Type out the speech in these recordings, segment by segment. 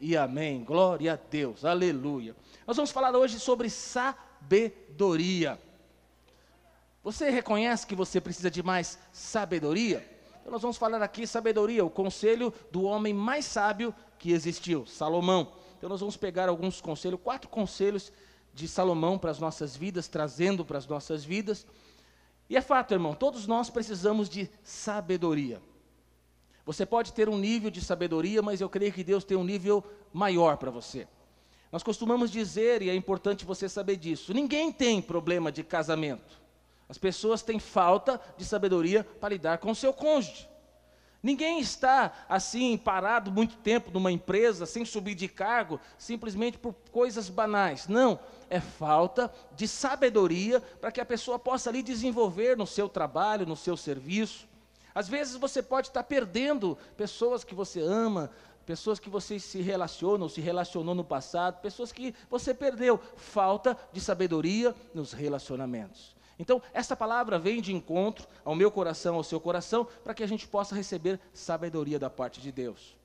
e amém. Glória a Deus, aleluia. Nós vamos falar hoje sobre sabedoria. Você reconhece que você precisa de mais sabedoria? Então nós vamos falar aqui sabedoria, o conselho do homem mais sábio que existiu, Salomão. Então nós vamos pegar alguns conselhos, quatro conselhos de Salomão para as nossas vidas, trazendo para as nossas vidas. E é fato, irmão, todos nós precisamos de sabedoria. Você pode ter um nível de sabedoria, mas eu creio que Deus tem um nível maior para você. Nós costumamos dizer, e é importante você saber disso: ninguém tem problema de casamento. As pessoas têm falta de sabedoria para lidar com o seu cônjuge. Ninguém está assim parado muito tempo numa empresa sem subir de cargo simplesmente por coisas banais. Não, é falta de sabedoria para que a pessoa possa ali desenvolver no seu trabalho, no seu serviço. Às vezes você pode estar perdendo pessoas que você ama, pessoas que você se relaciona ou se relacionou no passado, pessoas que você perdeu. Falta de sabedoria nos relacionamentos. Então, essa palavra vem de encontro ao meu coração, ao seu coração, para que a gente possa receber sabedoria da parte de Deus.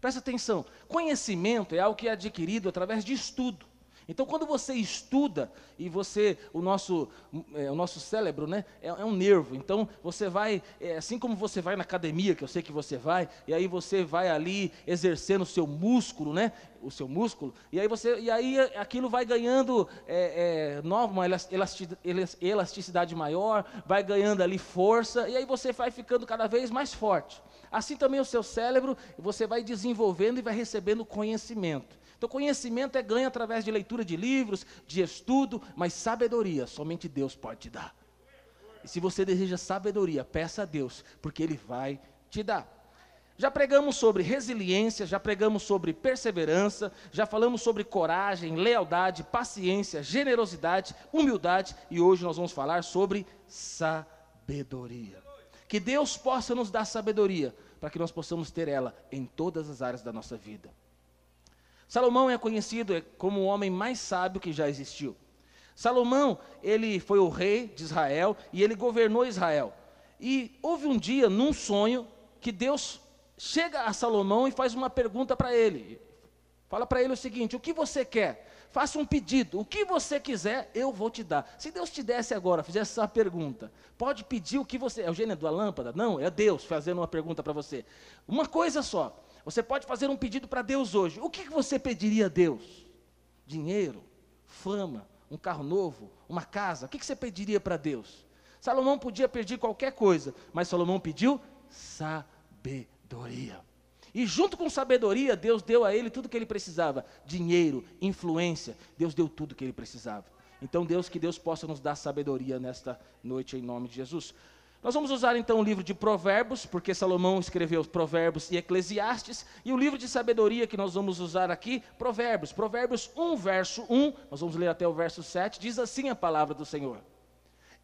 Presta atenção: conhecimento é algo que é adquirido através de estudo. Então, quando você estuda e você, o nosso, é, o nosso cérebro, né, é, é, um nervo. Então, você vai, é, assim como você vai na academia, que eu sei que você vai, e aí você vai ali exercendo o seu músculo, né, o seu músculo, e aí você, e aí aquilo vai ganhando é, é nova, uma elasticidade maior, vai ganhando ali força, e aí você vai ficando cada vez mais forte. Assim também o seu cérebro, você vai desenvolvendo e vai recebendo conhecimento. Então, conhecimento é ganho através de leitura de livros, de estudo, mas sabedoria somente Deus pode te dar. E se você deseja sabedoria, peça a Deus, porque Ele vai te dar. Já pregamos sobre resiliência, já pregamos sobre perseverança, já falamos sobre coragem, lealdade, paciência, generosidade, humildade e hoje nós vamos falar sobre sabedoria. Que Deus possa nos dar sabedoria para que nós possamos ter ela em todas as áreas da nossa vida. Salomão é conhecido como o homem mais sábio que já existiu. Salomão, ele foi o rei de Israel e ele governou Israel. E houve um dia, num sonho, que Deus chega a Salomão e faz uma pergunta para ele. Fala para ele o seguinte: o que você quer? Faça um pedido, o que você quiser, eu vou te dar. Se Deus te desse agora, fizesse essa pergunta, pode pedir o que você. É o gênio da lâmpada? Não, é Deus fazendo uma pergunta para você. Uma coisa só. Você pode fazer um pedido para Deus hoje. O que você pediria a Deus? Dinheiro, fama, um carro novo, uma casa. O que você pediria para Deus? Salomão podia pedir qualquer coisa, mas Salomão pediu sabedoria. E junto com sabedoria, Deus deu a ele tudo o que ele precisava: dinheiro, influência. Deus deu tudo o que ele precisava. Então, Deus, que Deus possa nos dar sabedoria nesta noite, em nome de Jesus. Nós vamos usar então o livro de Provérbios, porque Salomão escreveu Provérbios e Eclesiastes, e o livro de sabedoria que nós vamos usar aqui, Provérbios. Provérbios 1, verso 1, nós vamos ler até o verso 7, diz assim a palavra do Senhor: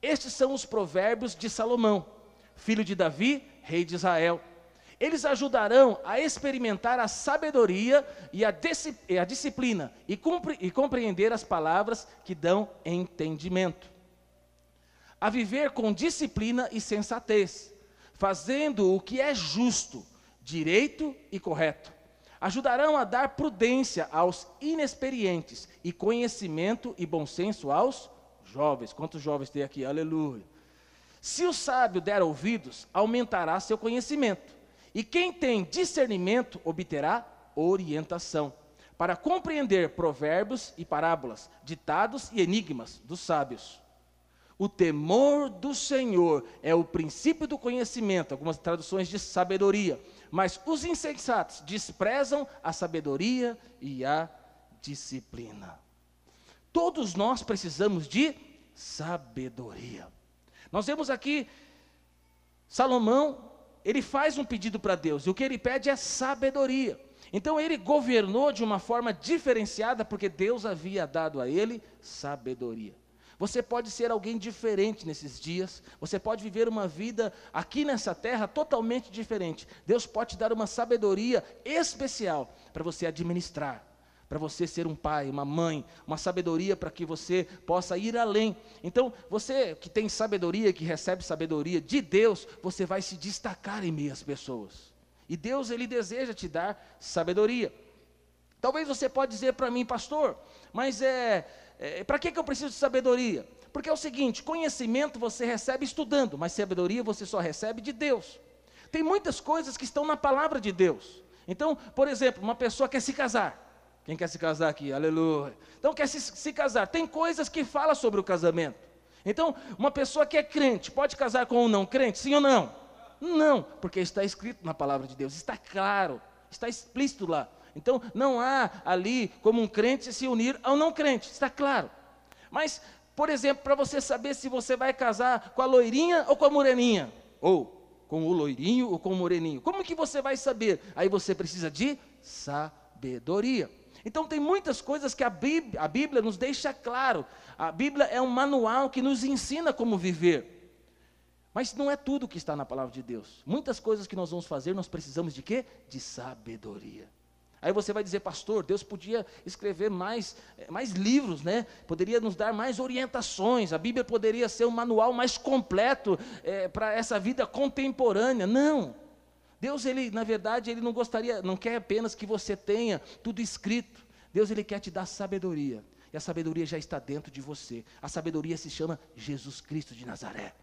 Estes são os provérbios de Salomão, filho de Davi, rei de Israel. Eles ajudarão a experimentar a sabedoria e a, disciplina e, e compreender as palavras que dão entendimento a viver com disciplina e sensatez, fazendo o que é justo, direito e correto. Ajudarão a dar prudência aos inexperientes e conhecimento e bom senso aos jovens. Quantos jovens tem aqui? Aleluia. Se o sábio der ouvidos, aumentará seu conhecimento. E quem tem discernimento obterá orientação para compreender provérbios e parábolas, ditados e enigmas dos sábios. O temor do Senhor é o princípio do conhecimento, algumas traduções de sabedoria. Mas os insensatos desprezam a sabedoria e a disciplina. Todos nós precisamos de sabedoria. Nós vemos aqui Salomão, ele faz um pedido para Deus, e o que ele pede é sabedoria. Então ele governou de uma forma diferenciada, porque Deus havia dado a ele sabedoria. Você pode ser alguém diferente nesses dias. Você pode viver uma vida aqui nessa terra totalmente diferente. Deus pode te dar uma sabedoria especial para você administrar, para você ser um pai, uma mãe, uma sabedoria para que você possa ir além. Então, você que tem sabedoria, que recebe sabedoria de Deus, você vai se destacar em meio às pessoas. E Deus ele deseja te dar sabedoria. Talvez você pode dizer para mim, pastor, mas é, é para que, que eu preciso de sabedoria? Porque é o seguinte: conhecimento você recebe estudando, mas sabedoria você só recebe de Deus. Tem muitas coisas que estão na palavra de Deus. Então, por exemplo, uma pessoa quer se casar. Quem quer se casar aqui? Aleluia. Então quer se, se casar. Tem coisas que fala sobre o casamento. Então, uma pessoa que é crente, pode casar com um não crente? Sim ou não? Não, porque está escrito na palavra de Deus, está claro, está explícito lá. Então, não há ali como um crente se unir ao não crente, está claro. Mas, por exemplo, para você saber se você vai casar com a loirinha ou com a moreninha, ou com o loirinho ou com o moreninho, como que você vai saber? Aí você precisa de sabedoria. Então tem muitas coisas que a Bíblia, a Bíblia nos deixa claro. A Bíblia é um manual que nos ensina como viver. Mas não é tudo que está na palavra de Deus. Muitas coisas que nós vamos fazer, nós precisamos de quê? De sabedoria. Aí você vai dizer, pastor, Deus podia escrever mais, eh, mais livros, né? Poderia nos dar mais orientações. A Bíblia poderia ser um manual mais completo é, para essa vida contemporânea. Não. Deus, ele, na verdade, ele não gostaria, não quer apenas que você tenha tudo escrito. Deus, ele quer te dar sabedoria. E a sabedoria já está dentro de você. A sabedoria se chama Jesus Cristo de Nazaré.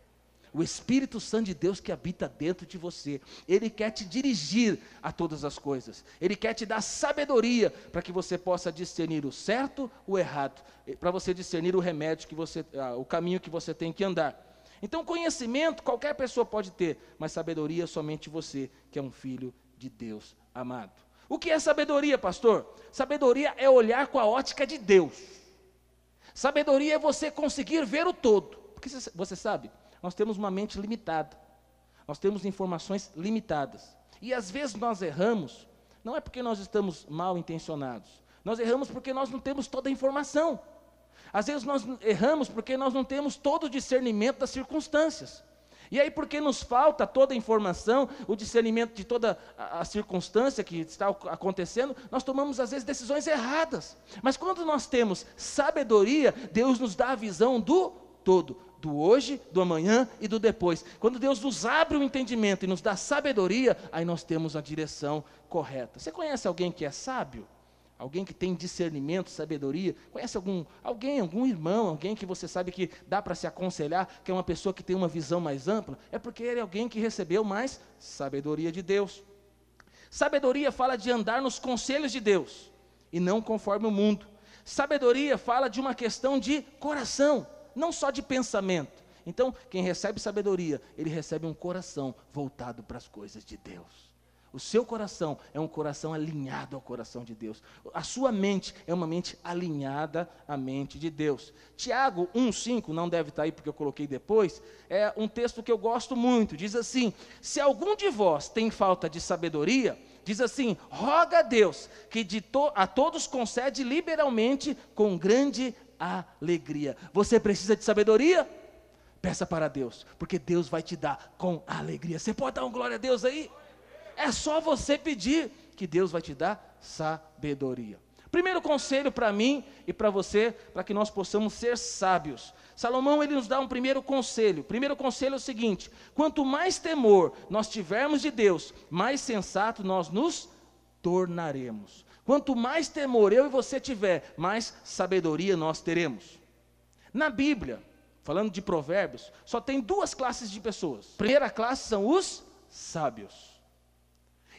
O Espírito Santo de Deus que habita dentro de você. Ele quer te dirigir a todas as coisas. Ele quer te dar sabedoria para que você possa discernir o certo, o errado, para você discernir o remédio que você, ah, o caminho que você tem que andar. Então, conhecimento qualquer pessoa pode ter, mas sabedoria somente você, que é um filho de Deus amado. O que é sabedoria, pastor? Sabedoria é olhar com a ótica de Deus. Sabedoria é você conseguir ver o todo. Porque você sabe, nós temos uma mente limitada. Nós temos informações limitadas. E às vezes nós erramos, não é porque nós estamos mal intencionados. Nós erramos porque nós não temos toda a informação. Às vezes nós erramos porque nós não temos todo o discernimento das circunstâncias. E aí, porque nos falta toda a informação, o discernimento de toda a, a, circunstância que está acontecendo, nós tomamos às vezes decisões erradas. Mas quando nós temos sabedoria, Deus nos dá a visão do todo, do hoje, do amanhã e do depois. Quando Deus nos abre o entendimento e nos dá sabedoria, aí nós temos a direção correta. Você conhece alguém que é sábio? Alguém que tem discernimento, sabedoria? Conhece algum alguém, algum irmão, alguém que você sabe que dá para se aconselhar, que é uma pessoa que tem uma visão mais ampla? É porque ele é alguém que recebeu mais sabedoria de Deus. Sabedoria fala de andar nos conselhos de Deus e não conforme o mundo. Sabedoria fala de uma questão de coração, não só de pensamento. Então, quem recebe sabedoria, ele recebe um coração voltado para as coisas de Deus. O seu coração é um coração alinhado ao coração de Deus. A sua mente é uma mente alinhada à mente de Deus. Tiago 1,5, não deve estar aí porque eu coloquei depois, é um texto que eu gosto muito. Diz assim: Se algum de vós tem falta de sabedoria, diz assim: roga a Deus, que to a todos concede liberalmente com grande alegria. Você precisa de sabedoria? Peça para Deus, porque Deus vai te dar com alegria. Você pode dar um glória a Deus aí? É só você pedir que Deus vai te dar sabedoria. Primeiro conselho para mim e para você, para que nós possamos ser sábios. Salomão ele nos dá um primeiro conselho. Primeiro conselho é o seguinte: quanto mais temor nós tivermos de Deus, mais sensato nós nos tornaremos. Quanto mais temor eu e você tiver, mais sabedoria nós teremos. Na Bíblia, falando de provérbios, só tem duas classes de pessoas. primeira classe são os sábios.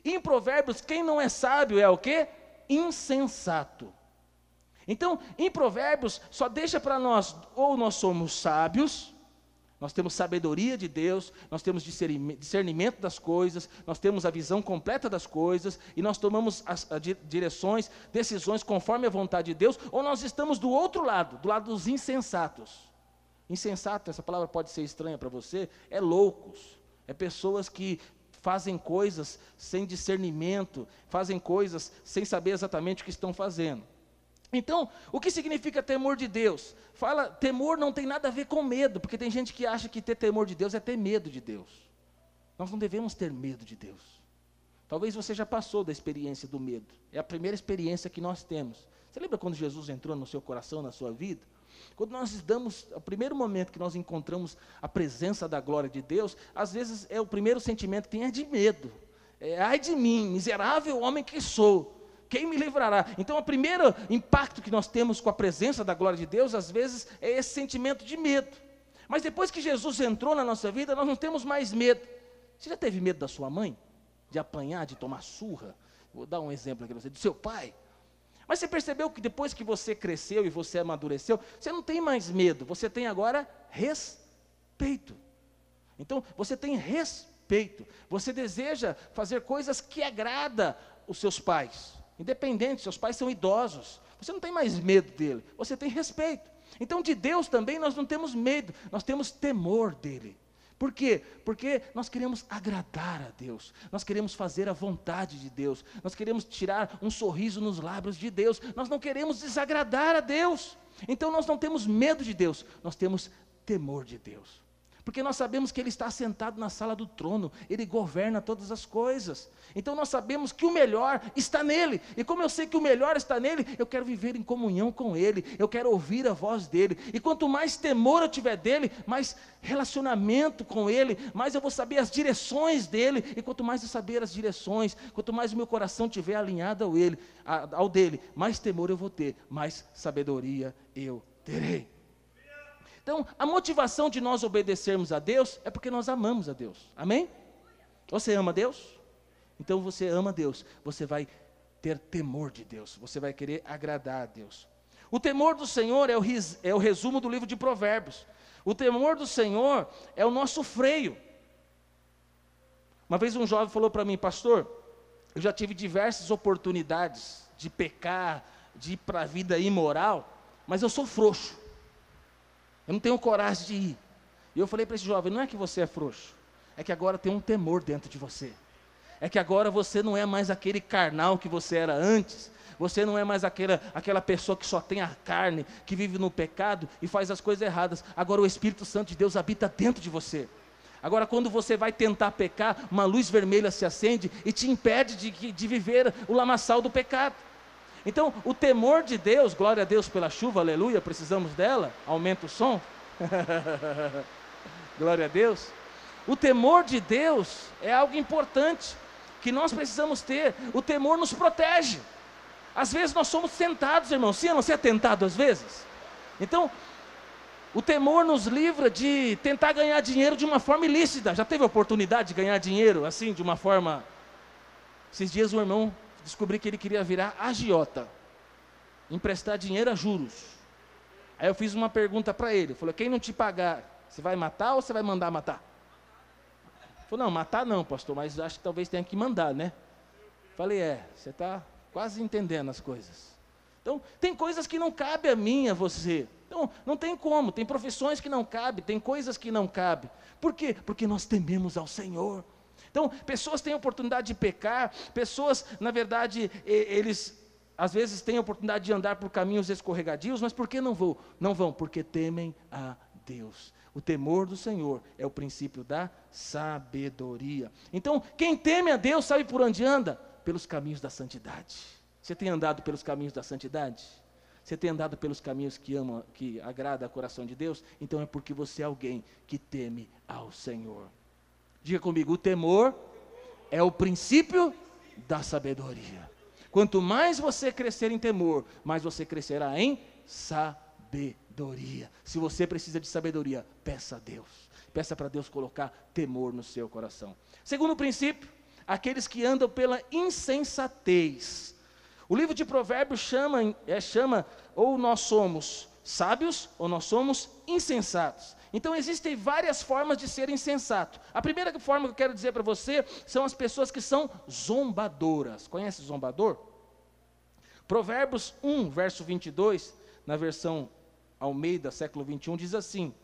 Em Provérbios, quem não é sábio é o que? Insensato. Então, em Provérbios, só deixa para nós, ou nós somos sábios, nós temos sabedoria de Deus, nós temos discernimento das coisas, nós temos a visão completa das coisas, e nós tomamos as, as direções, decisões conforme a vontade de Deus, ou nós estamos do outro lado, do lado dos insensatos. Insensato, essa palavra pode ser estranha para você, é loucos, é pessoas que fazem coisas sem discernimento, fazem coisas sem saber exatamente o que estão fazendo. Então, o que significa temor de Deus? Fala, temor não tem nada a ver com medo, porque tem gente que acha que ter temor de Deus é ter medo de Deus. Nós não devemos ter medo de Deus. Talvez você já passou da experiência do medo. É a primeira experiência que nós temos. Você lembra quando Jesus entrou no seu coração, na sua vida? Quando nós damos, o primeiro momento que nós encontramos a presença da glória de Deus, às vezes é o primeiro sentimento que tem é de medo. É, ai de mim, miserável homem que sou. Quem me livrará? Então, o primeiro impacto que nós temos com a presença da glória de Deus, às vezes, é esse sentimento de medo. Mas depois que Jesus entrou na nossa vida, nós não temos mais medo. Você já teve medo da sua mãe? De apanhar, de tomar surra? Vou dar um exemplo aqui para você, do seu pai. Mas você percebeu que depois que você cresceu e você amadureceu, você não tem mais medo, você tem agora respeito. Então, você tem respeito. Você deseja fazer coisas que agrada os seus pais. Independente, seus pais são idosos. Você não tem mais medo dele, você tem respeito. Então, de Deus também nós não temos medo, nós temos temor dele. Por quê? Porque nós queremos agradar a Deus, nós queremos fazer a vontade de Deus, nós queremos tirar um sorriso nos lábios de Deus, nós não queremos desagradar a Deus. Então nós não temos medo de Deus, nós temos temor de Deus. Porque nós sabemos que Ele está sentado na sala do trono, Ele governa todas as coisas. Então nós sabemos que o melhor está nele. E como eu sei que o melhor está nele, eu quero viver em comunhão com Ele, eu quero ouvir a voz dEle. E quanto mais temor eu tiver dEle, mais relacionamento com Ele, mais eu vou saber as direções dEle. E quanto mais eu saber as direções, quanto mais o meu coração estiver alinhado ao, ele, ao dEle, mais temor eu vou ter, mais sabedoria eu terei. Então, a motivação de nós obedecermos a Deus é porque nós amamos a Deus. Amém? Você ama Deus? Então você ama Deus, você vai ter temor de Deus, você vai querer agradar a Deus. O temor do Senhor é o, é o resumo do livro de Provérbios. O temor do Senhor é o nosso freio. Uma vez um jovem falou para mim, pastor, eu já tive diversas oportunidades de pecar, de ir para a vida imoral, mas eu sou frouxo. Eu não tenho coragem de ir. E eu falei para esse jovem: não é que você é frouxo, é que agora tem um temor dentro de você. É que agora você não é mais aquele carnal que você era antes. Você não é mais aquela, aquela pessoa que só tem a carne, que vive no pecado e faz as coisas erradas. Agora o Espírito Santo de Deus habita dentro de você. Agora, quando você vai tentar pecar, uma luz vermelha se acende e te impede de, de viver o lamaçal do pecado. Então, o temor de Deus, glória a Deus pela chuva, aleluia, precisamos dela, aumenta o som. glória a Deus. O temor de Deus é algo importante que nós precisamos ter. O temor nos protege. Às vezes nós somos tentados, irmão. Sim, não ser tentado às vezes. Então, o temor nos livra de tentar ganhar dinheiro de uma forma ilícita. Já teve a oportunidade de ganhar dinheiro assim, de uma forma. Esses dias o irmão descobri que ele queria virar agiota, emprestar dinheiro a juros. Aí eu fiz uma pergunta para ele, falou, quem não te pagar, você vai matar ou você vai mandar matar? Falou, não, matar não, pastor, mas acho que talvez tenha que mandar, né? Falei, é, você está quase entendendo as coisas. Então, tem coisas que não cabe a mim, a você. Então, não tem como, tem profissões que não cabem, tem coisas que não cabem. Por quê? Porque nós tememos ao Senhor. Então, pessoas têm oportunidade de pecar, pessoas, na verdade, eles às vezes têm oportunidade de andar por caminhos escorregadios, mas por que não vão? Não vão, porque temem a Deus. O temor do Senhor é o princípio da sabedoria. Então, quem teme a Deus sabe por onde anda? Pelos caminhos da santidade. Você tem andado pelos caminhos da santidade? Você tem andado pelos caminhos que ama, que agrada o coração de Deus? Então é porque você é alguém que teme ao Senhor. Diga comigo: o temor é o princípio da sabedoria. Quanto mais você crescer em temor, mais você crescerá em sabedoria. Se você precisa de sabedoria, peça a Deus. Peça para Deus colocar temor no seu coração. Segundo princípio, aqueles que andam pela insensatez. O livro de Provérbios chama, é, chama ou nós somos sábios ou nós somos insensatos. Então existem várias formas de ser insensato. A primeira forma que eu quero dizer para você são as pessoas que são zombadoras. Conhece zombador? Provérbios 1, verso 22, na versão Almeida, século 21, diz assim: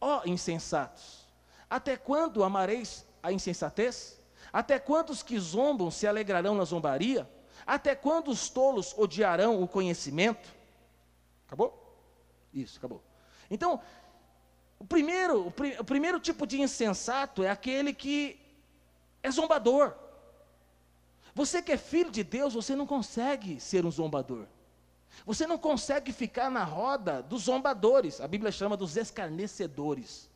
Ó oh, insensatos, até quando amareis a insensatez? Até quando os que zombam se alegrarão na zombaria? Até quando os tolos odiarão o conhecimento? Acabou? Isso, acabou. Então, o primeiro, o, o primeiro tipo de insensato é aquele que é zombador. Você que é filho de Deus, você não consegue ser um zombador. Você não consegue ficar na roda dos zombadores. A Bíblia chama dos escarnecedores.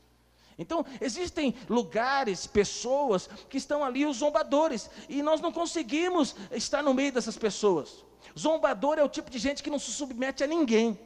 Então, existem lugares, pessoas que estão ali, os zombadores, e nós não conseguimos estar no meio dessas pessoas. Zombador é o tipo de gente que não se submete a ninguém.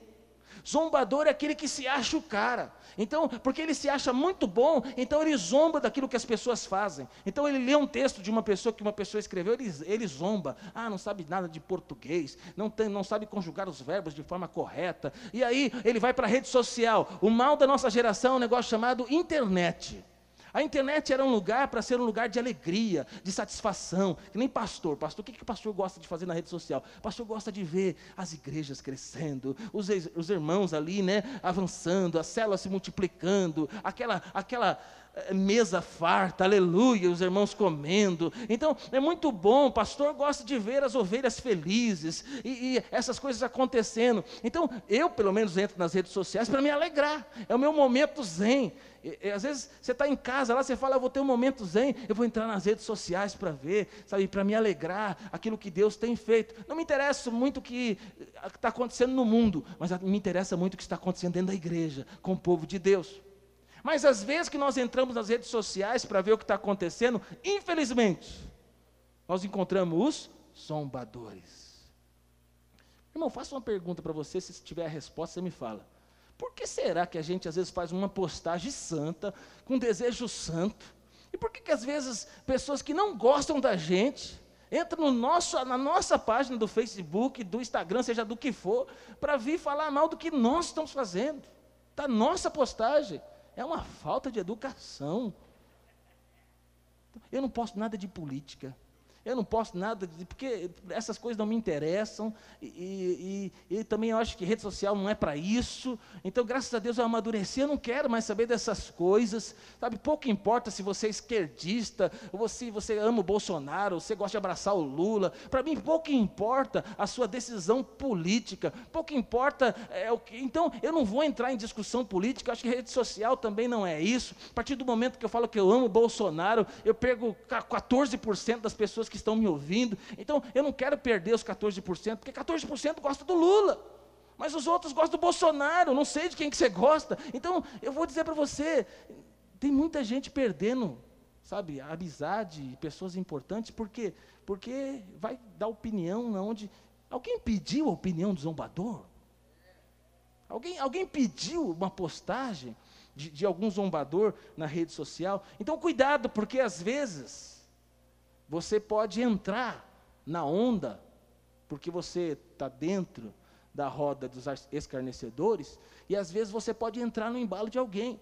Zombador é aquele que se acha o cara. Então, porque ele se acha muito bom, então ele zomba daquilo que as pessoas fazem. Então ele lê um texto de uma pessoa que uma pessoa escreveu, ele, ele zomba. Ah, não sabe nada de português, não, tem, não sabe conjugar os verbos de forma correta. E aí ele vai para a rede social. O mal da nossa geração é um negócio chamado internet. A internet era um lugar para ser um lugar de alegria, de satisfação, que nem pastor. Pastor, o que, que o pastor gosta de fazer na rede social? Pastor gosta de ver as igrejas crescendo, os, os irmãos ali, né, avançando, as células se multiplicando, aquela, aquela eh, mesa farta, aleluia, os irmãos comendo. Então, é muito bom, o pastor gosta de ver as ovelhas felizes e, e essas coisas acontecendo. Então, eu, pelo menos, entro nas redes sociais para me alegrar, é o meu momento zen. E, e, às vezes você está em casa lá, você fala, eu vou ter um momento zen, eu vou entrar nas redes sociais para ver, sabe, para me alegrar, aquilo que Deus tem feito. Não me interessa muito o que está acontecendo no mundo, mas me interessa muito o que está acontecendo dentro da igreja, com o povo de Deus. Mas às vezes que nós entramos nas redes sociais para ver o que está acontecendo, infelizmente, nós encontramos os zombadores. Irmão, faço uma pergunta para você, se tiver a resposta, você me fala. Por que será que a gente às vezes faz uma postagem santa, com desejo santo? E por que, que às vezes pessoas que não gostam da gente entram no nosso, na nossa página do Facebook, do Instagram, seja do que for, para vir falar mal do que nós estamos fazendo? Da nossa postagem. É uma falta de educação. Eu não posso nada de política. Eu não posso nada, porque essas coisas não me interessam, e, e, e também eu acho que rede social não é para isso. Então, graças a Deus, eu amadureci, eu não quero mais saber dessas coisas. Sabe, pouco importa se você é esquerdista, ou se você ama o Bolsonaro, ou você gosta de abraçar o Lula. Para mim, pouco importa a sua decisão política, pouco importa é, o que. Então, eu não vou entrar em discussão política, acho que rede social também não é isso. A partir do momento que eu falo que eu amo o Bolsonaro, eu perco 14% das pessoas que estão me ouvindo. Então, eu não quero perder os 14%, porque 14% gosta do Lula. Mas os outros gostam do Bolsonaro, não sei de quem que você gosta. Então, eu vou dizer para você, tem muita gente perdendo, sabe, a amizade, pessoas importantes, por quê? Porque vai dar opinião onde alguém pediu a opinião do zombador? Alguém, alguém pediu uma postagem de, de algum zombador na rede social? Então, cuidado, porque às vezes você pode entrar na onda, porque você está dentro da roda dos escarnecedores, e às vezes você pode entrar no embalo de alguém.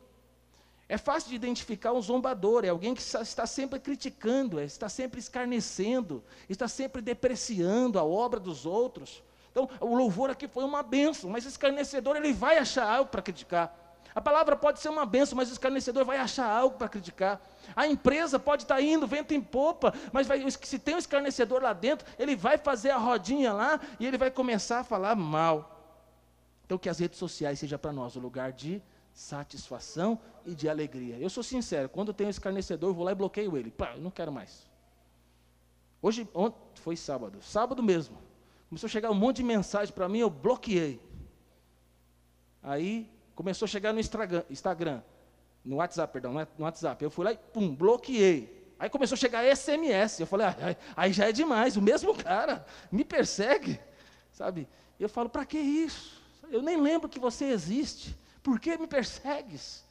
É fácil de identificar um zombador, é alguém que está sempre criticando, é, está sempre escarnecendo, está sempre depreciando a obra dos outros. Então, o louvor aqui foi uma benção, mas escarnecedor ele vai achar algo para criticar. A palavra pode ser uma benção, mas o escarnecedor vai achar algo para criticar. A empresa pode estar tá indo, vento em popa, mas vai, se tem um escarnecedor lá dentro, ele vai fazer a rodinha lá e ele vai começar a falar mal. Então, que as redes sociais seja para nós o lugar de satisfação e de alegria. Eu sou sincero, quando tem um escarnecedor, eu vou lá e bloqueio ele. Pá, eu não quero mais. Hoje, ontem, foi sábado, sábado mesmo. Começou a chegar um monte de mensagem para mim, eu bloqueei. Aí Começou a chegar no Instagram, no WhatsApp, perdão, no WhatsApp. Eu fui lá e, pum, bloqueei. Aí começou a chegar SMS. Eu falei, ah, aí já é demais, o mesmo cara me persegue, sabe? Eu falo, para que isso? Eu nem lembro que você existe. Por que me persegues?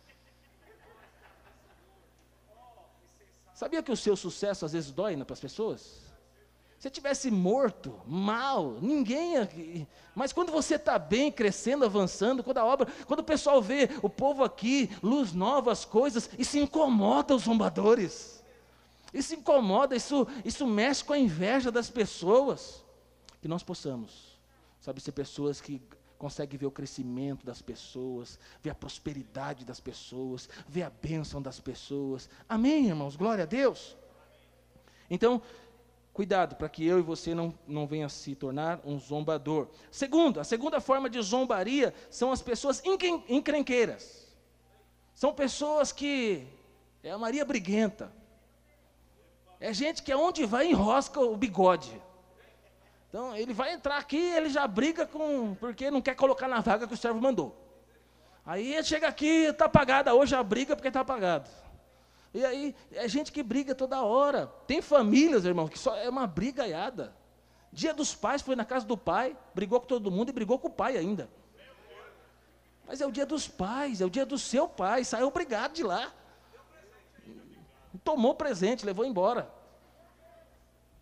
Sabia que o seu sucesso às vezes dói para as pessoas? Se tivesse morto, mal, ninguém. Mas quando você está bem, crescendo, avançando, quando a obra, quando o pessoal vê o povo aqui, luz nova, as coisas, isso incomoda os zombadores. Isso incomoda, isso, isso mexe com a inveja das pessoas. Que nós possamos, sabe, ser pessoas que conseguem ver o crescimento das pessoas, ver a prosperidade das pessoas, ver a bênção das pessoas. Amém, irmãos? Glória a Deus. Então, Cuidado para que eu e você não, não venha se tornar um zombador. Segundo, a segunda forma de zombaria são as pessoas encrenqueiras. São pessoas que é a Maria Briguenta. É gente que aonde vai enrosca o bigode. Então ele vai entrar aqui, ele já briga com porque não quer colocar na vaga que o servo mandou. Aí chega aqui, está apagada hoje a briga porque está apagado. E aí, é gente que briga toda hora. Tem famílias, irmão, que só é uma brigaiada. Dia dos pais foi na casa do pai, brigou com todo mundo e brigou com o pai ainda. Mas é o dia dos pais, é o dia do seu pai, saiu obrigado de lá. Tomou presente, levou embora.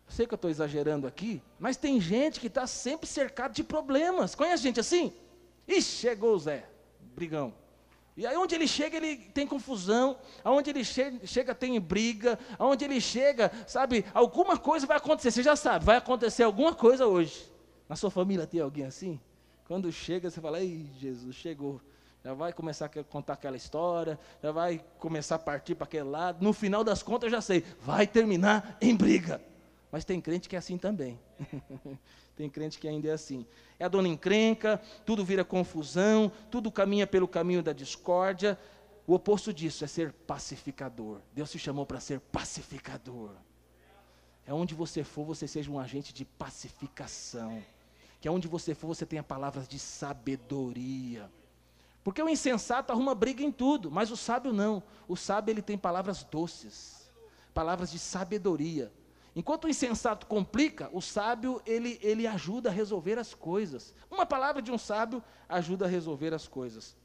Sei que eu estou exagerando aqui, mas tem gente que está sempre cercado de problemas. Conhece gente assim? Ixi, chegou o Zé, brigão. E aí onde ele chega, ele tem confusão, aonde ele chega, chega, tem briga, aonde ele chega, sabe, alguma coisa vai acontecer, você já sabe, vai acontecer alguma coisa hoje. Na sua família tem alguém assim? Quando chega, você fala, ei, Jesus, chegou. Já vai começar a contar aquela história, já vai começar a partir para aquele lado. No final das contas, eu já sei, vai terminar em briga. Mas tem crente que é assim também. tem crente que ainda é assim. É a dona encrenca, tudo vira confusão, tudo caminha pelo caminho da discórdia. O oposto disso é ser pacificador. Deus se chamou para ser pacificador. É onde você for, você seja um agente de pacificação. Que onde você for, você tenha palavras de sabedoria. Porque o insensato arruma briga em tudo, mas o sábio não. O sábio ele tem palavras doces, palavras de sabedoria. Enquanto o insensato complica, o sábio ele, ele ajuda a resolver as coisas. Uma palavra de um sábio ajuda a resolver as coisas.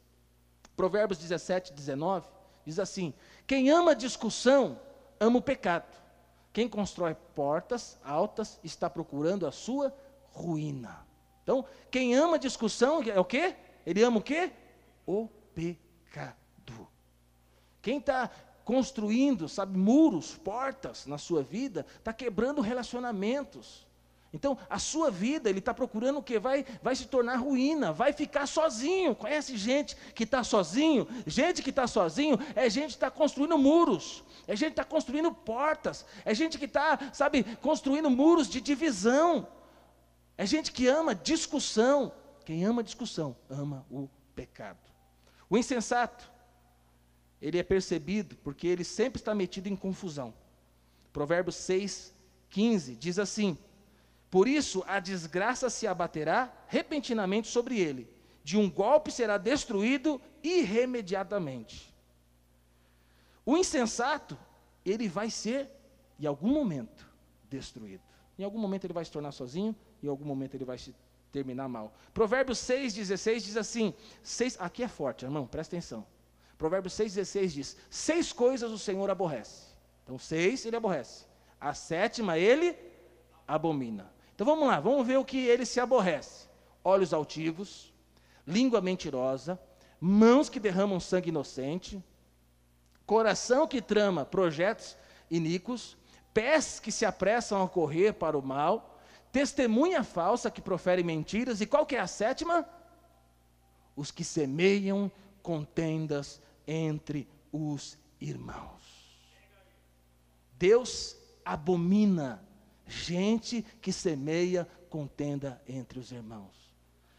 Provérbios 17, 19 diz assim: Quem ama discussão, ama o pecado. Quem constrói portas altas está procurando a sua ruína. Então, quem ama discussão é o quê? Ele ama o quê? O pecado. Quem está construindo, sabe, muros, portas na sua vida, está quebrando relacionamentos. Então, a sua vida, ele está procurando o que? Vai, vai se tornar ruína, vai ficar sozinho. Conhece gente que está sozinho? Gente que está sozinho é gente que está construindo muros, é gente que está construindo portas, é gente que está, sabe, construindo muros de divisão. É gente que ama discussão. Quem ama discussão, ama o pecado. O insensato, ele é percebido porque ele sempre está metido em confusão. Provérbios 6, 15 diz assim: Por isso a desgraça se abaterá repentinamente sobre ele, de um golpe será destruído irremediatamente. O insensato, ele vai ser, em algum momento, destruído. Em algum momento ele vai se tornar sozinho, em algum momento ele vai se terminar mal. Provérbios 6,16 diz assim: seis, aqui é forte, irmão, presta atenção. Provérbios 6,16 diz: Seis coisas o Senhor aborrece. Então, seis ele aborrece. A sétima ele abomina. Então vamos lá, vamos ver o que ele se aborrece: olhos altivos, língua mentirosa, mãos que derramam sangue inocente, coração que trama projetos iníquos, pés que se apressam a correr para o mal, testemunha falsa que profere mentiras, e qual que é a sétima? Os que semeiam contendas entre os irmãos. Deus abomina gente que semeia contenda entre os irmãos.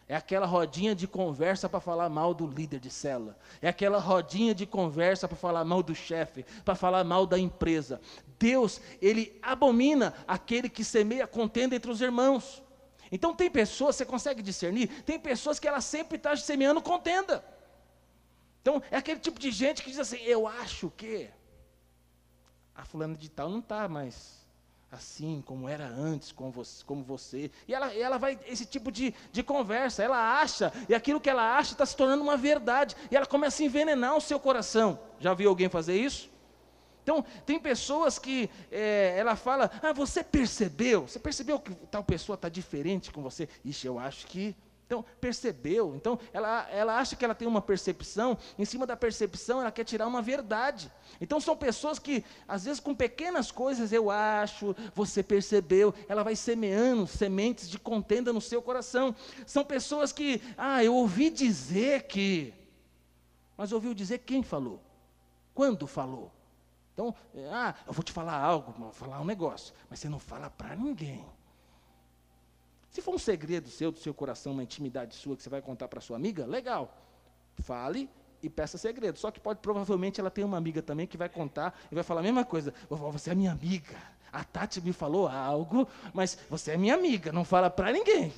É aquela rodinha de conversa para falar mal do líder de cela. É aquela rodinha de conversa para falar mal do chefe, para falar mal da empresa. Deus, ele abomina aquele que semeia contenda entre os irmãos. Então tem pessoas, você consegue discernir? Tem pessoas que ela sempre está semeando contenda. Então, é aquele tipo de gente que diz assim: eu acho que a fulana de tal não está mais assim como era antes, como você. Como você. E ela, ela vai, esse tipo de, de conversa, ela acha, e aquilo que ela acha está se tornando uma verdade, e ela começa a envenenar o seu coração. Já viu alguém fazer isso? Então, tem pessoas que é, ela fala, ah, você percebeu? Você percebeu que tal pessoa está diferente com você? Ixi, eu acho que então, percebeu. Então, ela, ela acha que ela tem uma percepção, em cima da percepção, ela quer tirar uma verdade. Então, são pessoas que, às vezes, com pequenas coisas, eu acho, você percebeu, ela vai semeando sementes de contenda no seu coração. São pessoas que, ah, eu ouvi dizer que. Mas ouviu dizer quem falou? Quando falou? Então, ah, eu vou te falar algo, vou falar um negócio, mas você não fala para ninguém. Se for um segredo seu, do seu coração, uma intimidade sua que você vai contar para sua amiga, legal. Fale e peça segredo. Só que pode, provavelmente, ela tem uma amiga também que vai contar e vai falar a mesma coisa. Você é minha amiga. A Tati me falou algo, mas você é minha amiga, não fala para ninguém.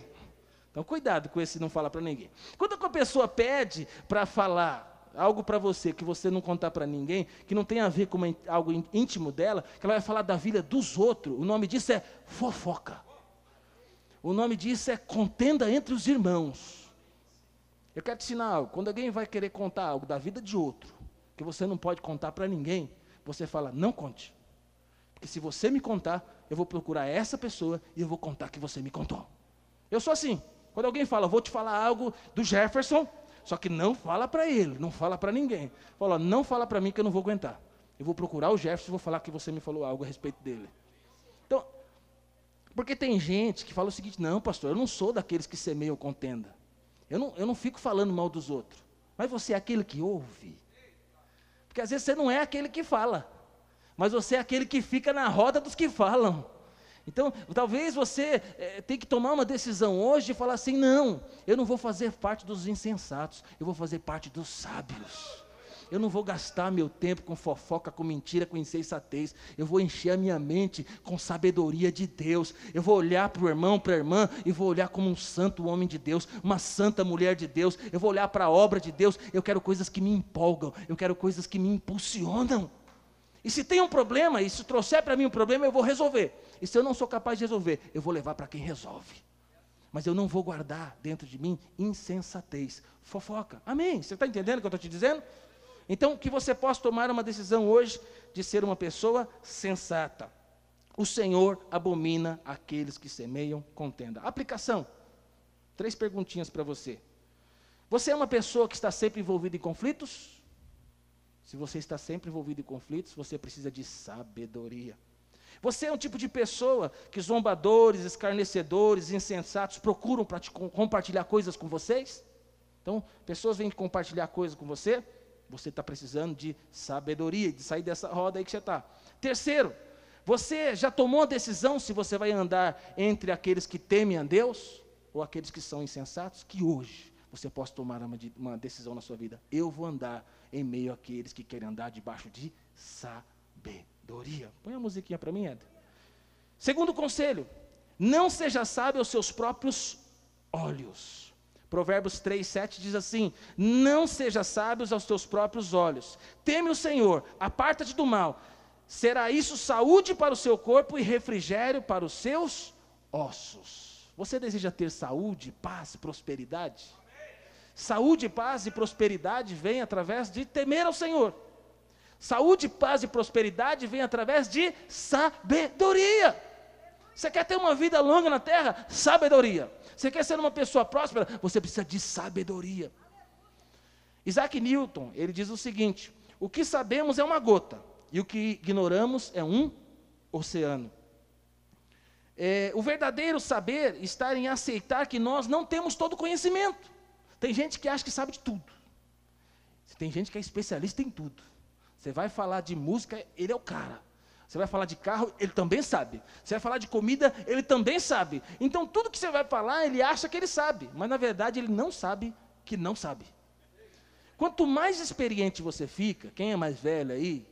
Então, cuidado com esse não falar para ninguém. Quando a pessoa pede para falar algo para você que você não contar para ninguém, que não tem a ver com uma, algo íntimo dela, que ela vai falar da vida dos outros, o nome disso é fofoca. O nome disso é contenda entre os irmãos. Eu quero te ensinar algo. Quando alguém vai querer contar algo da vida de outro, que você não pode contar para ninguém, você fala, não conte. Porque se você me contar, eu vou procurar essa pessoa e eu vou contar que você me contou. Eu sou assim. Quando alguém fala, vou te falar algo do Jefferson, só que não fala para ele, não fala para ninguém. Fala, não fala para mim que eu não vou aguentar. Eu vou procurar o Jefferson e vou falar que você me falou algo a respeito dele. Porque tem gente que fala o seguinte: não, pastor, eu não sou daqueles que semeiam contenda. Eu não, eu não fico falando mal dos outros. Mas você é aquele que ouve. Porque às vezes você não é aquele que fala, mas você é aquele que fica na roda dos que falam. Então, talvez você é, tenha que tomar uma decisão hoje e falar assim: não, eu não vou fazer parte dos insensatos, eu vou fazer parte dos sábios. Eu não vou gastar meu tempo com fofoca, com mentira, com insensatez. Eu vou encher a minha mente com sabedoria de Deus. Eu vou olhar para o irmão, para a irmã, e vou olhar como um santo homem de Deus, uma santa mulher de Deus. Eu vou olhar para a obra de Deus. Eu quero coisas que me empolgam, eu quero coisas que me impulsionam. E se tem um problema, e se trouxer para mim um problema, eu vou resolver. E se eu não sou capaz de resolver, eu vou levar para quem resolve. Mas eu não vou guardar dentro de mim insensatez, fofoca. Amém? Você está entendendo o que eu estou te dizendo? Então, que você possa tomar uma decisão hoje de ser uma pessoa sensata. O Senhor abomina aqueles que semeiam contenda. Aplicação. Três perguntinhas para você. Você é uma pessoa que está sempre envolvida em conflitos? Se você está sempre envolvido em conflitos, você precisa de sabedoria. Você é um tipo de pessoa que zombadores, escarnecedores, insensatos procuram para compartilhar coisas com vocês? Então, pessoas vêm compartilhar coisas com você, você está precisando de sabedoria, de sair dessa roda aí que você está. Terceiro, você já tomou a decisão se você vai andar entre aqueles que temem a Deus ou aqueles que são insensatos? Que hoje você possa tomar uma, uma decisão na sua vida. Eu vou andar em meio àqueles que querem andar debaixo de sabedoria. Põe a musiquinha para mim, Ed. Segundo conselho, não seja sábio aos seus próprios olhos. Provérbios 3, 7 diz assim: Não seja sábio aos teus próprios olhos. Teme o Senhor, aparta-te do mal. Será isso saúde para o seu corpo e refrigério para os seus ossos. Você deseja ter saúde, paz, prosperidade? Saúde, paz e prosperidade vem através de temer ao Senhor. Saúde, paz e prosperidade vem através de sabedoria. Você quer ter uma vida longa na terra? Sabedoria. Você quer ser uma pessoa próspera? Você precisa de sabedoria. Isaac Newton, ele diz o seguinte: o que sabemos é uma gota, e o que ignoramos é um oceano. É, o verdadeiro saber está em aceitar que nós não temos todo o conhecimento. Tem gente que acha que sabe de tudo. Tem gente que é especialista em tudo. Você vai falar de música, ele é o cara. Você vai falar de carro, ele também sabe. Você vai falar de comida, ele também sabe. Então, tudo que você vai falar, ele acha que ele sabe. Mas, na verdade, ele não sabe que não sabe. Quanto mais experiente você fica, quem é mais velho aí,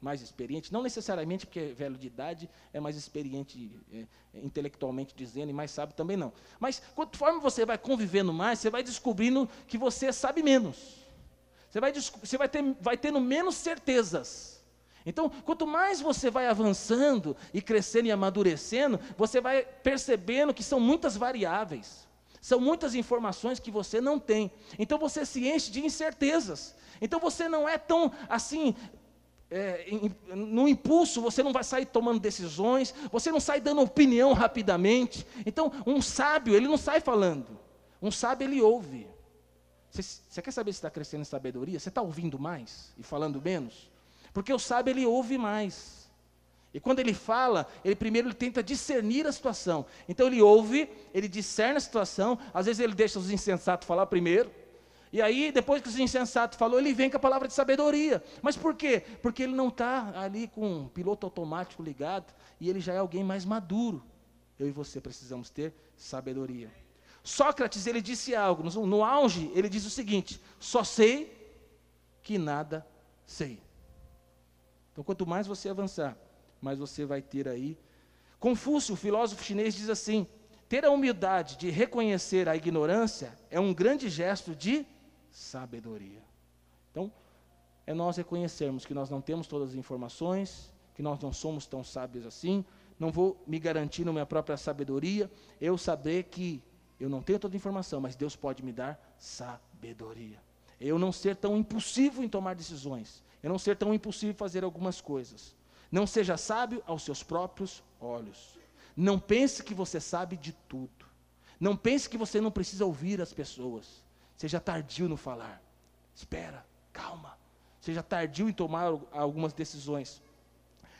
mais experiente, não necessariamente porque é velho de idade, é mais experiente é, intelectualmente dizendo e mais sábio também não. Mas conforme você vai convivendo mais, você vai descobrindo que você sabe menos. Você vai, você vai, ter, vai tendo menos certezas. Então, quanto mais você vai avançando e crescendo e amadurecendo, você vai percebendo que são muitas variáveis. São muitas informações que você não tem. Então você se enche de incertezas. Então você não é tão assim é, no impulso, você não vai sair tomando decisões, você não sai dando opinião rapidamente. Então, um sábio, ele não sai falando. Um sábio, ele ouve. Você, você quer saber se está crescendo em sabedoria? Você está ouvindo mais e falando menos? Porque o sábio, ele ouve mais. E quando ele fala, ele primeiro ele tenta discernir a situação. Então ele ouve, ele discerne a situação, às vezes ele deixa os insensatos falar primeiro, e aí, depois que o insensato falou, ele vem com a palavra de sabedoria. Mas por quê? Porque ele não está ali com um piloto automático ligado e ele já é alguém mais maduro. Eu e você precisamos ter sabedoria. Sócrates, ele disse algo, no, no auge, ele diz o seguinte: só sei que nada sei. Então, quanto mais você avançar, mais você vai ter aí. Confúcio, o filósofo chinês, diz assim: ter a humildade de reconhecer a ignorância é um grande gesto de sabedoria. Então, é nós reconhecermos que nós não temos todas as informações, que nós não somos tão sábios assim, não vou me garantir na minha própria sabedoria, eu saber que eu não tenho toda a informação, mas Deus pode me dar sabedoria. Eu não ser tão impulsivo em tomar decisões, eu não ser tão impulsivo em fazer algumas coisas. Não seja sábio aos seus próprios olhos. Não pense que você sabe de tudo. Não pense que você não precisa ouvir as pessoas. Seja tardio no falar. Espera, calma. Seja tardio em tomar algumas decisões.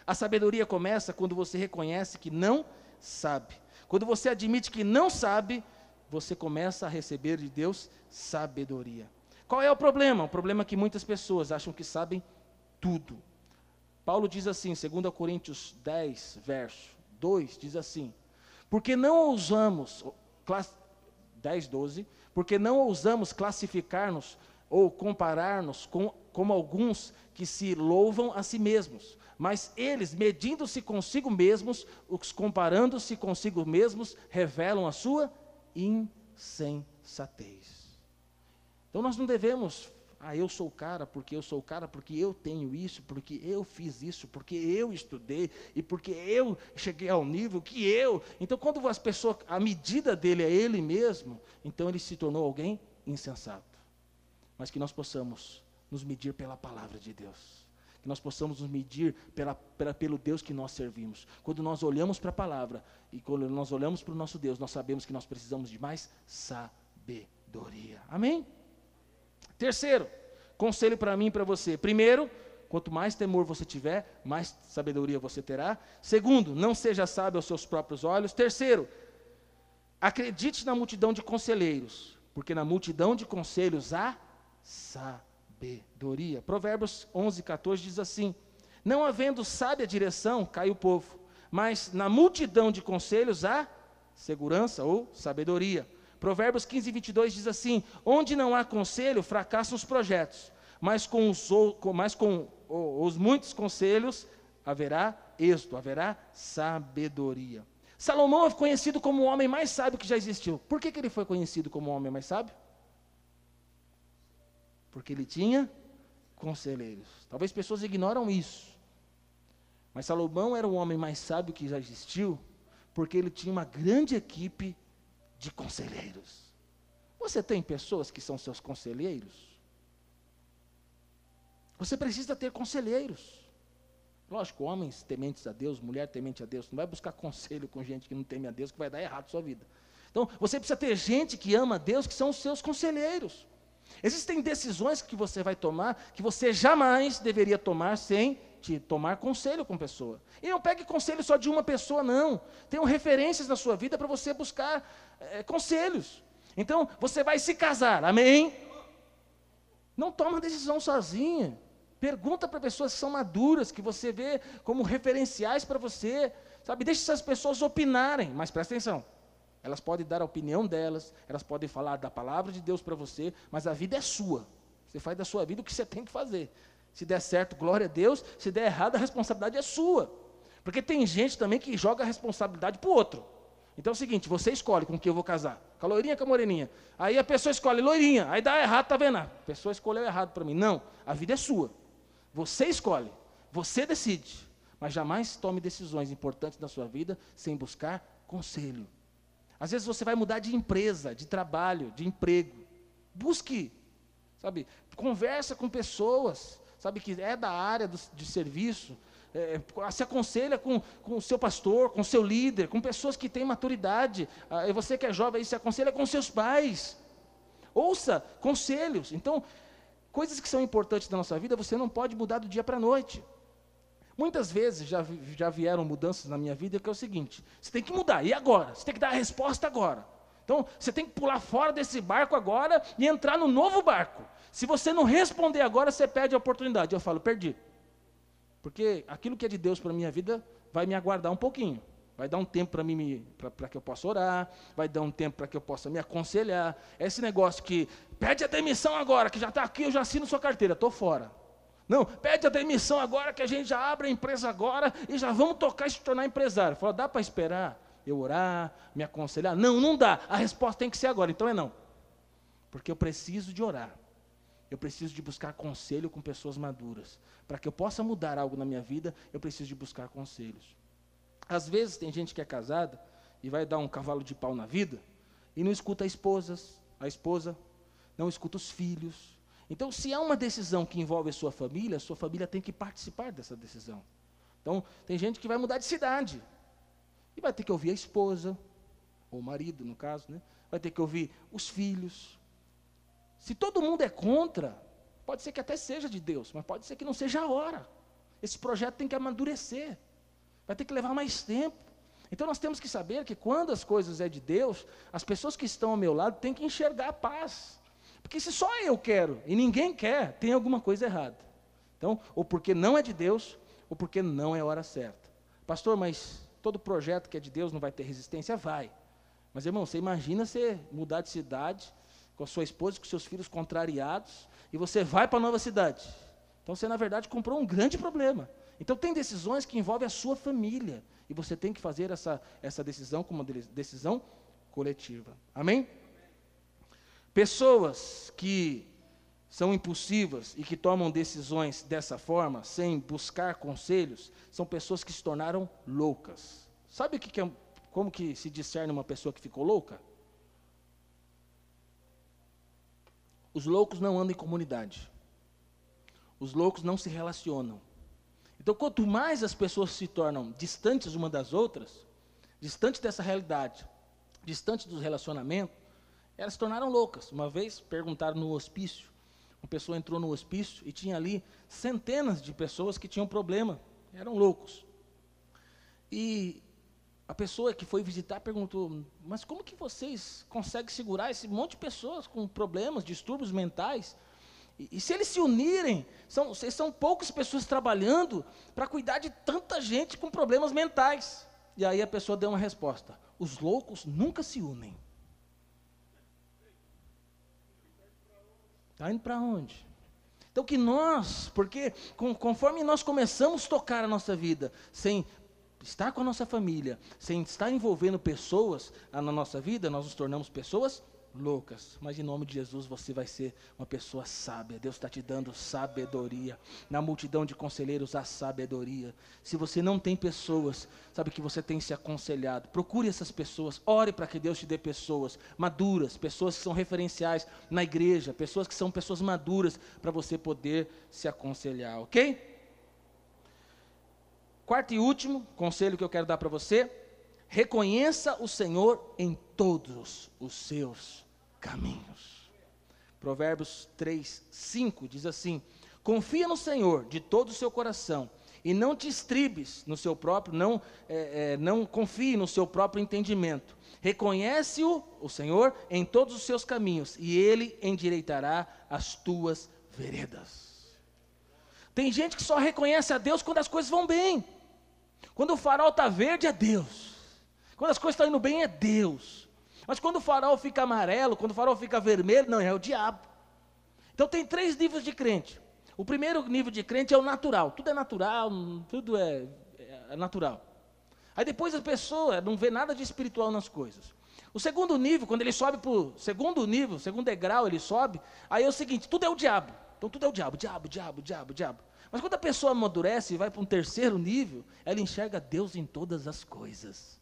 A sabedoria começa quando você reconhece que não sabe. Quando você admite que não sabe, você começa a receber de Deus sabedoria. Qual é o problema? O problema é que muitas pessoas acham que sabem tudo. Paulo diz assim, 2 Coríntios 10, verso 2, diz assim: Porque não ousamos, 10, 12, porque não ousamos classificar-nos ou comparar-nos com, como alguns que se louvam a si mesmos. Mas eles, medindo-se consigo mesmos, os comparando-se consigo mesmos, revelam a sua insensatez. Então nós não devemos, ah, eu sou o cara porque eu sou o cara, porque eu tenho isso, porque eu fiz isso, porque eu estudei e porque eu cheguei ao nível que eu. Então quando as pessoas, a medida dele é ele mesmo, então ele se tornou alguém insensato. Mas que nós possamos nos medir pela palavra de Deus que nós possamos nos medir pela, pela, pelo Deus que nós servimos. Quando nós olhamos para a palavra e quando nós olhamos para o nosso Deus, nós sabemos que nós precisamos de mais sabedoria. Amém? Terceiro, conselho para mim e para você. Primeiro, quanto mais temor você tiver, mais sabedoria você terá. Segundo, não seja sábio aos seus próprios olhos. Terceiro, acredite na multidão de conselheiros, porque na multidão de conselhos há sabedoria. Provérbios 11, 14 diz assim: Não havendo sábia direção, cai o povo, mas na multidão de conselhos há segurança ou sabedoria. Provérbios 15, 22 diz assim: Onde não há conselho, fracassam os projetos, mas com os, mas com os muitos conselhos haverá êxito, haverá sabedoria. Salomão é conhecido como o homem mais sábio que já existiu. Por que, que ele foi conhecido como o homem mais sábio? Porque ele tinha conselheiros. Talvez pessoas ignoram isso. Mas Salomão era o homem mais sábio que já existiu, porque ele tinha uma grande equipe de conselheiros. Você tem pessoas que são seus conselheiros? Você precisa ter conselheiros. Lógico, homens tementes a Deus, mulher temente a Deus, não vai buscar conselho com gente que não teme a Deus, que vai dar errado a sua vida. Então, você precisa ter gente que ama a Deus, que são os seus conselheiros. Existem decisões que você vai tomar que você jamais deveria tomar sem te tomar conselho com pessoa. E não pegue conselho só de uma pessoa, não. Tenham referências na sua vida para você buscar é, conselhos. Então, você vai se casar, amém? Não toma decisão sozinha. Pergunta para pessoas que são maduras, que você vê como referenciais para você. Sabe, deixe essas pessoas opinarem, mas presta atenção. Elas podem dar a opinião delas, elas podem falar da palavra de Deus para você, mas a vida é sua. Você faz da sua vida o que você tem que fazer. Se der certo, glória a Deus. Se der errado, a responsabilidade é sua. Porque tem gente também que joga a responsabilidade para o outro. Então é o seguinte, você escolhe com quem eu vou casar. Com a loirinha com a moreninha. Aí a pessoa escolhe loirinha, aí dá errado, tá vendo? A pessoa escolheu errado para mim. Não, a vida é sua. Você escolhe, você decide. Mas jamais tome decisões importantes na sua vida sem buscar conselho. Às vezes você vai mudar de empresa, de trabalho, de emprego. Busque, sabe, conversa com pessoas, sabe, que é da área do, de serviço. É, se aconselha com, com o seu pastor, com o seu líder, com pessoas que têm maturidade. Ah, e você que é jovem, se aconselha com seus pais. Ouça conselhos. Então, coisas que são importantes na nossa vida, você não pode mudar do dia para a noite. Muitas vezes já, já vieram mudanças na minha vida que é o seguinte: você tem que mudar, e agora? Você tem que dar a resposta agora. Então, você tem que pular fora desse barco agora e entrar no novo barco. Se você não responder agora, você perde a oportunidade. Eu falo, perdi. Porque aquilo que é de Deus para a minha vida vai me aguardar um pouquinho. Vai dar um tempo para mim, para que eu possa orar, vai dar um tempo para que eu possa me aconselhar. Esse negócio que pede a demissão agora, que já está aqui, eu já assino sua carteira, estou fora. Não, pede a demissão agora que a gente já abre a empresa agora e já vamos tocar e se tornar empresário. Fala, dá para esperar? eu orar, me aconselhar? Não, não dá. A resposta tem que ser agora, então é não. Porque eu preciso de orar. Eu preciso de buscar conselho com pessoas maduras. Para que eu possa mudar algo na minha vida, eu preciso de buscar conselhos. Às vezes tem gente que é casada e vai dar um cavalo de pau na vida e não escuta a esposa, a esposa, não escuta os filhos. Então, se há uma decisão que envolve a sua família, a sua família tem que participar dessa decisão. Então, tem gente que vai mudar de cidade e vai ter que ouvir a esposa, ou o marido, no caso, né? vai ter que ouvir os filhos, se todo mundo é contra, pode ser que até seja de Deus, mas pode ser que não seja a hora. Esse projeto tem que amadurecer, vai ter que levar mais tempo. Então nós temos que saber que quando as coisas é de Deus, as pessoas que estão ao meu lado têm que enxergar a paz. Porque se só eu quero e ninguém quer, tem alguma coisa errada. Então, ou porque não é de Deus, ou porque não é a hora certa. Pastor, mas todo projeto que é de Deus não vai ter resistência? Vai. Mas irmão, você imagina você mudar de cidade, com a sua esposa, com seus filhos contrariados, e você vai para a nova cidade. Então você, na verdade, comprou um grande problema. Então tem decisões que envolvem a sua família. E você tem que fazer essa, essa decisão como uma decisão coletiva. Amém? Pessoas que são impulsivas e que tomam decisões dessa forma, sem buscar conselhos, são pessoas que se tornaram loucas. Sabe o que, que é, como que se discerne uma pessoa que ficou louca? Os loucos não andam em comunidade. Os loucos não se relacionam. Então, quanto mais as pessoas se tornam distantes uma das outras, distantes dessa realidade, distantes do relacionamento, elas se tornaram loucas. Uma vez perguntaram no hospício, uma pessoa entrou no hospício e tinha ali centenas de pessoas que tinham problema, eram loucos. E a pessoa que foi visitar perguntou: Mas como que vocês conseguem segurar esse monte de pessoas com problemas, distúrbios mentais? E, e se eles se unirem, são, são poucas pessoas trabalhando para cuidar de tanta gente com problemas mentais. E aí a pessoa deu uma resposta: Os loucos nunca se unem. Está indo para onde? Então que nós, porque conforme nós começamos a tocar a nossa vida, sem estar com a nossa família, sem estar envolvendo pessoas na nossa vida, nós nos tornamos pessoas loucas. Mas em nome de Jesus você vai ser uma pessoa sábia. Deus está te dando sabedoria. Na multidão de conselheiros há sabedoria. Se você não tem pessoas, sabe que você tem se aconselhado. Procure essas pessoas. Ore para que Deus te dê pessoas maduras, pessoas que são referenciais na igreja, pessoas que são pessoas maduras para você poder se aconselhar, ok? Quarto e último conselho que eu quero dar para você: reconheça o Senhor em todos os seus caminhos. Provérbios 3, 5 diz assim: Confia no Senhor de todo o seu coração e não te estribes no seu próprio, não, é, é, não confie no seu próprio entendimento. Reconhece-o, o Senhor, em todos os seus caminhos, e Ele endireitará as tuas veredas. Tem gente que só reconhece a Deus quando as coisas vão bem. Quando o farol está verde, é Deus. Quando as coisas estão indo bem, é Deus. Mas quando o farol fica amarelo, quando o farol fica vermelho, não, é o diabo. Então tem três níveis de crente. O primeiro nível de crente é o natural. Tudo é natural, tudo é, é natural. Aí depois a pessoa não vê nada de espiritual nas coisas. O segundo nível, quando ele sobe para o segundo nível, segundo degrau, ele sobe, aí é o seguinte, tudo é o diabo. Então tudo é o diabo, diabo, diabo, diabo, diabo. Mas quando a pessoa amadurece e vai para um terceiro nível, ela enxerga Deus em todas as coisas.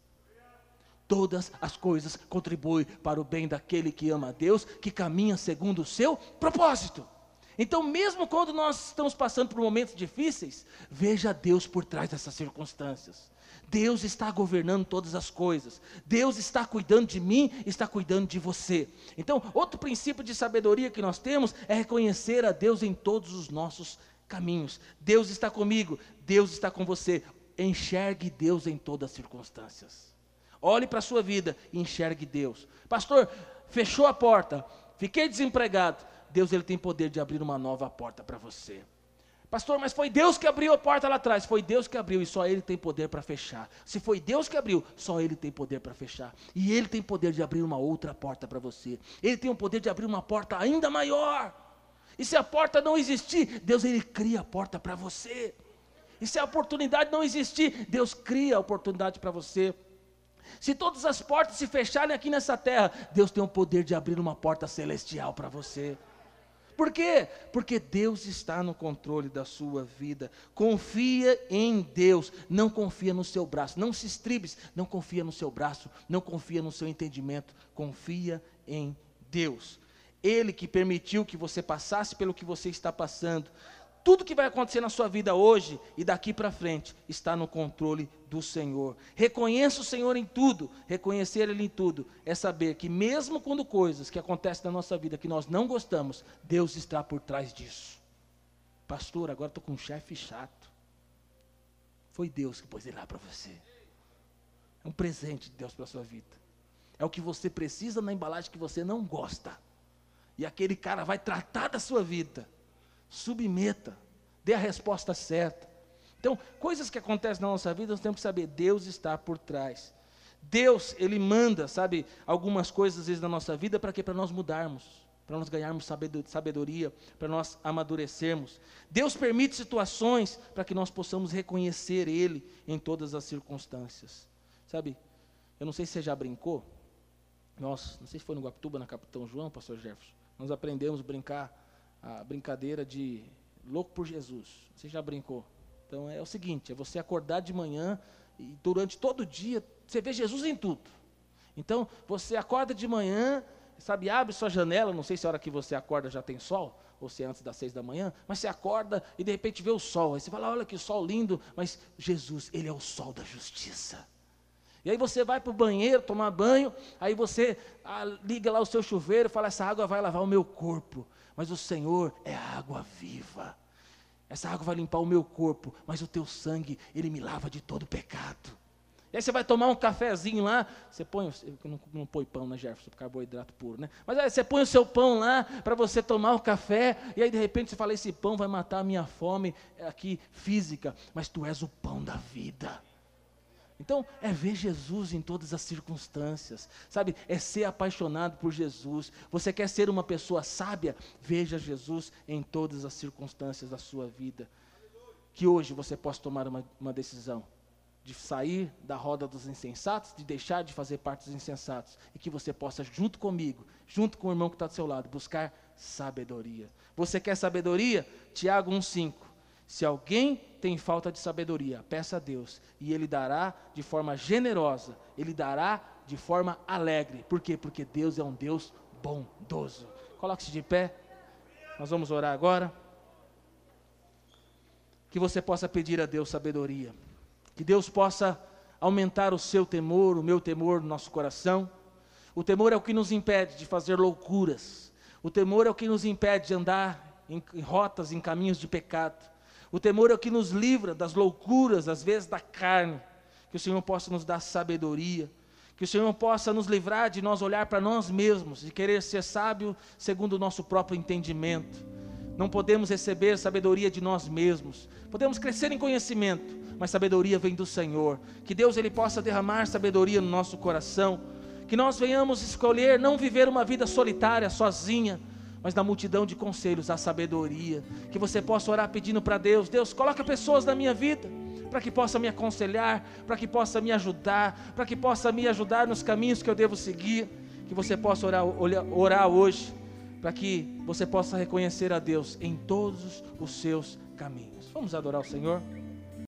Todas as coisas contribuem para o bem daquele que ama a Deus, que caminha segundo o seu propósito. Então, mesmo quando nós estamos passando por momentos difíceis, veja Deus por trás dessas circunstâncias. Deus está governando todas as coisas. Deus está cuidando de mim, está cuidando de você. Então, outro princípio de sabedoria que nós temos é reconhecer a Deus em todos os nossos caminhos. Deus está comigo, Deus está com você. Enxergue Deus em todas as circunstâncias. Olhe para a sua vida e enxergue Deus. Pastor, fechou a porta, fiquei desempregado. Deus ele tem poder de abrir uma nova porta para você. Pastor, mas foi Deus que abriu a porta lá atrás. Foi Deus que abriu e só Ele tem poder para fechar. Se foi Deus que abriu, só Ele tem poder para fechar. E Ele tem poder de abrir uma outra porta para você. Ele tem o poder de abrir uma porta ainda maior. E se a porta não existir, Deus ele cria a porta para você. E se a oportunidade não existir, Deus cria a oportunidade para você. Se todas as portas se fecharem aqui nessa terra, Deus tem o poder de abrir uma porta celestial para você. Por quê? Porque Deus está no controle da sua vida. Confia em Deus, não confia no seu braço. Não se estribes, não confia no seu braço, não confia no seu entendimento. Confia em Deus. Ele que permitiu que você passasse pelo que você está passando. Tudo que vai acontecer na sua vida hoje e daqui para frente está no controle do Senhor. Reconheça o Senhor em tudo. Reconhecer Ele em tudo é saber que, mesmo quando coisas que acontecem na nossa vida que nós não gostamos, Deus está por trás disso. Pastor, agora estou com um chefe chato. Foi Deus que pôs ele lá para você. É um presente de Deus para a sua vida. É o que você precisa na embalagem que você não gosta. E aquele cara vai tratar da sua vida submeta, dê a resposta certa. Então, coisas que acontecem na nossa vida, nós temos que saber, Deus está por trás. Deus, Ele manda, sabe, algumas coisas às vezes na nossa vida para quê? Para nós mudarmos, para nós ganharmos sabedoria, para nós amadurecermos. Deus permite situações para que nós possamos reconhecer Ele em todas as circunstâncias. Sabe, eu não sei se você já brincou, nós, não sei se foi no Guaptuba, na Capitão João, pastor Jefferson, nós aprendemos a brincar a brincadeira de louco por Jesus. Você já brincou? Então é o seguinte: é você acordar de manhã e durante todo o dia você vê Jesus em tudo. Então você acorda de manhã, sabe, abre sua janela. Não sei se a hora que você acorda já tem sol ou se é antes das seis da manhã, mas você acorda e de repente vê o sol. Aí você fala: olha que sol lindo, mas Jesus, ele é o sol da justiça. E aí você vai para o banheiro tomar banho, aí você ah, liga lá o seu chuveiro e fala: essa água vai lavar o meu corpo mas o Senhor é água viva. Essa água vai limpar o meu corpo, mas o teu sangue, ele me lava de todo pecado. E aí você vai tomar um cafezinho lá, você põe, não, não põe pão né, Jefferson, carboidrato puro, né? Mas aí você põe o seu pão lá para você tomar o café, e aí de repente você fala, esse pão vai matar a minha fome aqui física, mas tu és o pão da vida. Então, é ver Jesus em todas as circunstâncias, sabe? É ser apaixonado por Jesus. Você quer ser uma pessoa sábia? Veja Jesus em todas as circunstâncias da sua vida. Que hoje você possa tomar uma, uma decisão de sair da roda dos insensatos, de deixar de fazer parte dos insensatos, e que você possa, junto comigo, junto com o irmão que está do seu lado, buscar sabedoria. Você quer sabedoria? Tiago 1,5. Se alguém tem falta de sabedoria, peça a Deus, e Ele dará de forma generosa, Ele dará de forma alegre. Por quê? Porque Deus é um Deus bondoso. Coloque-se de pé, nós vamos orar agora. Que você possa pedir a Deus sabedoria, que Deus possa aumentar o seu temor, o meu temor no nosso coração. O temor é o que nos impede de fazer loucuras, o temor é o que nos impede de andar em, em rotas, em caminhos de pecado. O temor é o que nos livra das loucuras, às vezes da carne. Que o Senhor possa nos dar sabedoria. Que o Senhor possa nos livrar de nós olhar para nós mesmos e querer ser sábio segundo o nosso próprio entendimento. Não podemos receber sabedoria de nós mesmos. Podemos crescer em conhecimento, mas sabedoria vem do Senhor. Que Deus ele possa derramar sabedoria no nosso coração. Que nós venhamos escolher não viver uma vida solitária, sozinha, mas na multidão de conselhos há sabedoria. Que você possa orar pedindo para Deus: Deus, coloca pessoas na minha vida, para que possa me aconselhar, para que possa me ajudar, para que possa me ajudar nos caminhos que eu devo seguir. Que você possa orar, orar hoje, para que você possa reconhecer a Deus em todos os seus caminhos. Vamos adorar o Senhor?